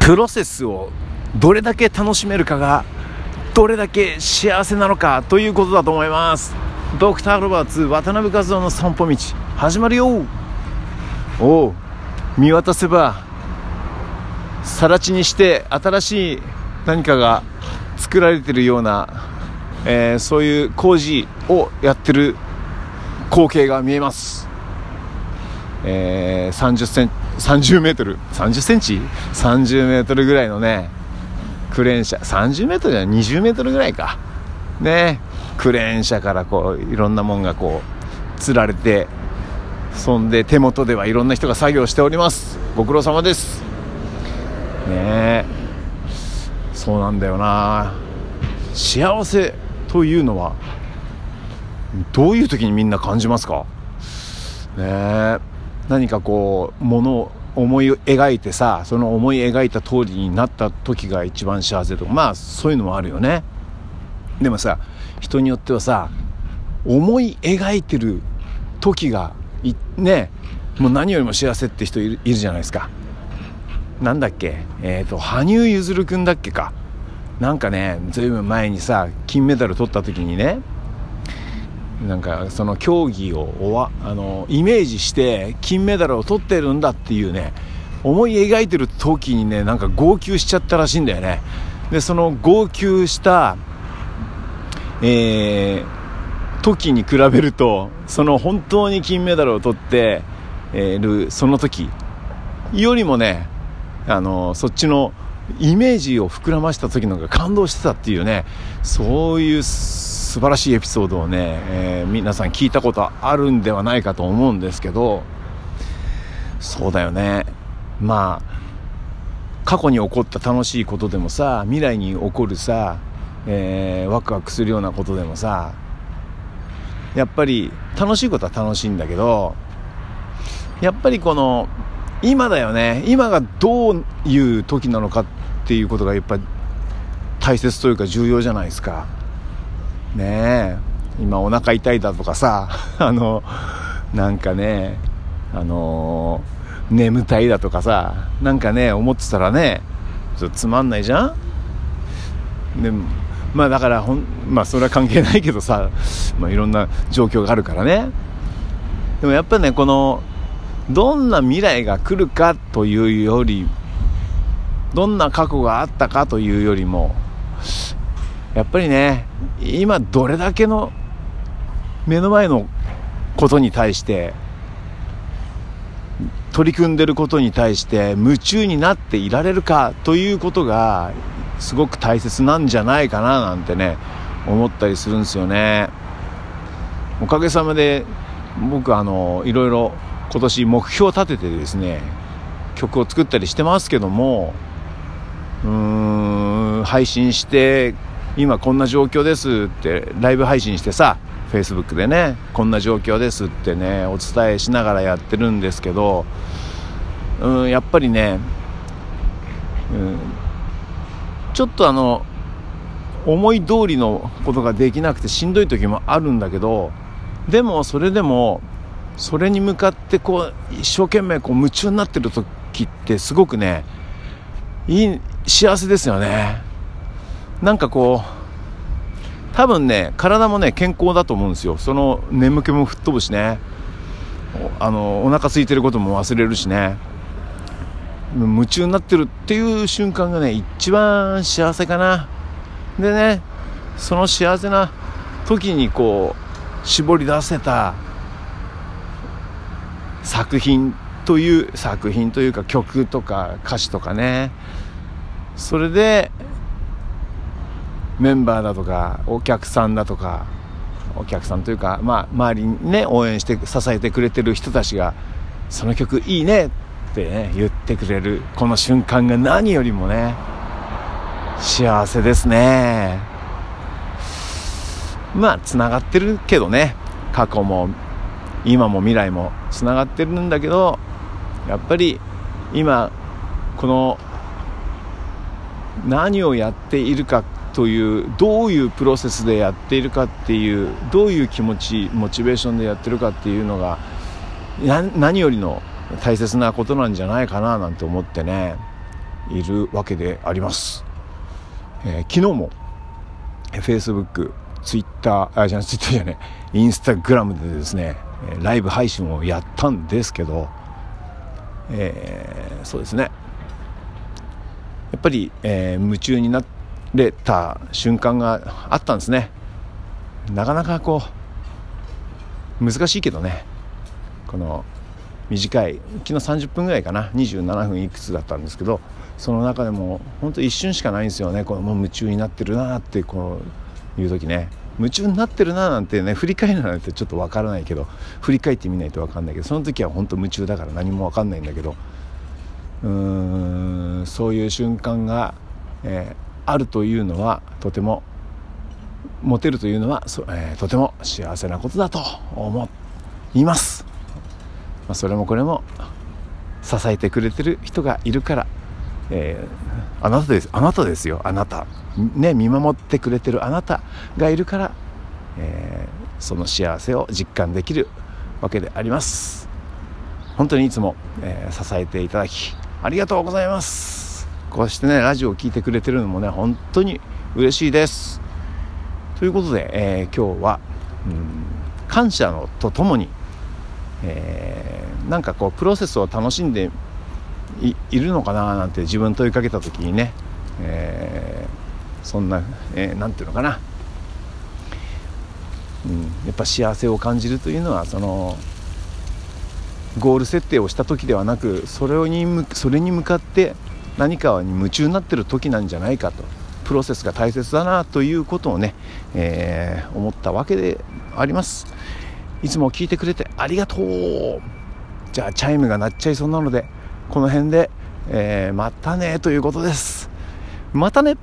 プロセスをどれだけ楽しめるかがどれだけ幸せなのかということだと思います。ドクター・ロバーツ渡辺和夫の散歩道始まるよ。おう見渡せば更地にして新しい何かが作られてるような、えー、そういう工事をやってる光景が見えます、えー、30セン30メートル。30センチ？30メートルぐらいのねクレーン車。30メートルじゃない？20メートルぐらいか。ね。クレーン車からこういろんなもんがこうつられてそんで手元ではいろんな人が作業しております。ご苦労様です。ね。そうなんだよな。幸せというのはどういう時にみんな感じますか？ね。何かこうものを思い描いてさその思い描いた通りになった時が一番幸せとかまあそういうのもあるよね。でもさ人によってはさ思い描いてる時がねもう何よりも幸せって人いるいるじゃないですか。なんだっけ？えっ、ー、と羽生結弦君だっけか。なんかねずいぶん前にさ金メダル取った時にねなんかその競技をおわあのイメージして金メダルを取ってるんだっていうね思い描いてる時にねなんか号泣しちゃったらしいんだよね。でその号泣したえー、時に比べるとその本当に金メダルを取ってるその時よりもねあのそっちのイメージを膨らました時のが感動してたっていうねそういう素晴らしいエピソードをね、えー、皆さん聞いたことあるんではないかと思うんですけどそうだよね。まあ過去に起こった楽しいことでもさ未来に起こるさ、えー、ワクワクするようなことでもさやっぱり楽しいことは楽しいんだけどやっぱりこの今だよね。今がどういう時なのかっていうことがやっぱり大切というか重要じゃないですか。ねえ今お腹痛いだとかさ あのなんかねあの、眠たいだとかさなんかね思ってたらねちょっとつまんないじゃん？でまあだからほんまあそれは関係ないけどさ、まあ、いろんな状況があるからね。でもやっぱねこのどんな未来が来るかというよりどんな過去があったかというよりもやっぱりね今どれだけの目の前のことに対して取り組んでることに対して夢中になっていられるかということがすごく大切なんじゃないかななんてね思ったりするんですよね。おかげさまで僕あのいろいろ今年目標を立ててですね曲を作ったりしてますけどもうーん配信して今こんな状況ですってライブ配信してさ Facebook でねこんな状況ですってねお伝えしながらやってるんですけどうんやっぱりね、うん、ちょっとあの思い通りのことができなくてしんどい時もあるんだけどでもそれでもそれに向かってこう一生懸命こう夢中になってる時ってすごくねいい幸せですよね。なんかこう多分ね体もね健康だと思うんですよ。その眠気も吹っ飛ぶしね。あのお腹空いてることも忘れるしね。夢中になってるっていう瞬間がね一番幸せかな。でねその幸せな時にこう絞り出せた作品という作品というか曲とか歌詞とかね。それでメンバーだとかお客さんだとかお客さんというか、まあ、周りにね応援して支えてくれてる人たちが「その曲いいね」ってね言ってくれるこの瞬間が何よりもね幸せですね。まあつながってるけどね過去も今も未来もつながってるんだけどやっぱり今この何をやっているかというどういうプロセスでやっているかっていうどういう気持ちモチベーションでやってるかっていうのが何よりの大切なことなんじゃないかななんて思ってねいるわけであります、えー、昨日も Facebook ツイッターあじゃないツイッターじゃねインスタグラムでですねライブ配信をやったんですけど、えー、そうですね。やっぱり、えー、夢中になれた瞬間があったんですね。なかなかこう難しいけどね。この短い昨日30分ぐらいかな。27分いくつだったんですけどその中でも本当一瞬しかないんですよね。このもう夢中になってるなってこういう時ね。夢中になってるななんてね振り返るなんてちょっとわからないけど振り返ってみないと分かんないけどその時は本当夢中だから何も分かんないんだけどうーんそういう瞬間が、えー、あるというのはとても持てるというのは、えー、とても幸せなことだと思います、まあ、それもこれも支えてくれてる人がいるからえー、あなたですあなたですよあなた。ね見守ってくれてるあなたがいるから、えー、その幸せを実感できるわけであります。本当にいつも、えー、支えていただきありがとうございます。こうしてねラジオを聴いてくれてるのもね本当に嬉しいです。ということで、え今日は、うん、感謝のとともに、えなんかこうプロセスを楽しんでいるのかななんて自分問いかけた時にね、えー、そんな何、えー、て言うのかな、うん、やっぱ幸せを感じるというのはそのゴール設定をした時ではなくそれにそれに向かって何かに夢中になってる時なんじゃないかと。プロセスが大切だなということをね、えー、思ったわけであります。いつも聞いてくれてありがとう。じゃあチャイムが鳴っちゃいそうなのでこの辺で、えー、またねということです。またね。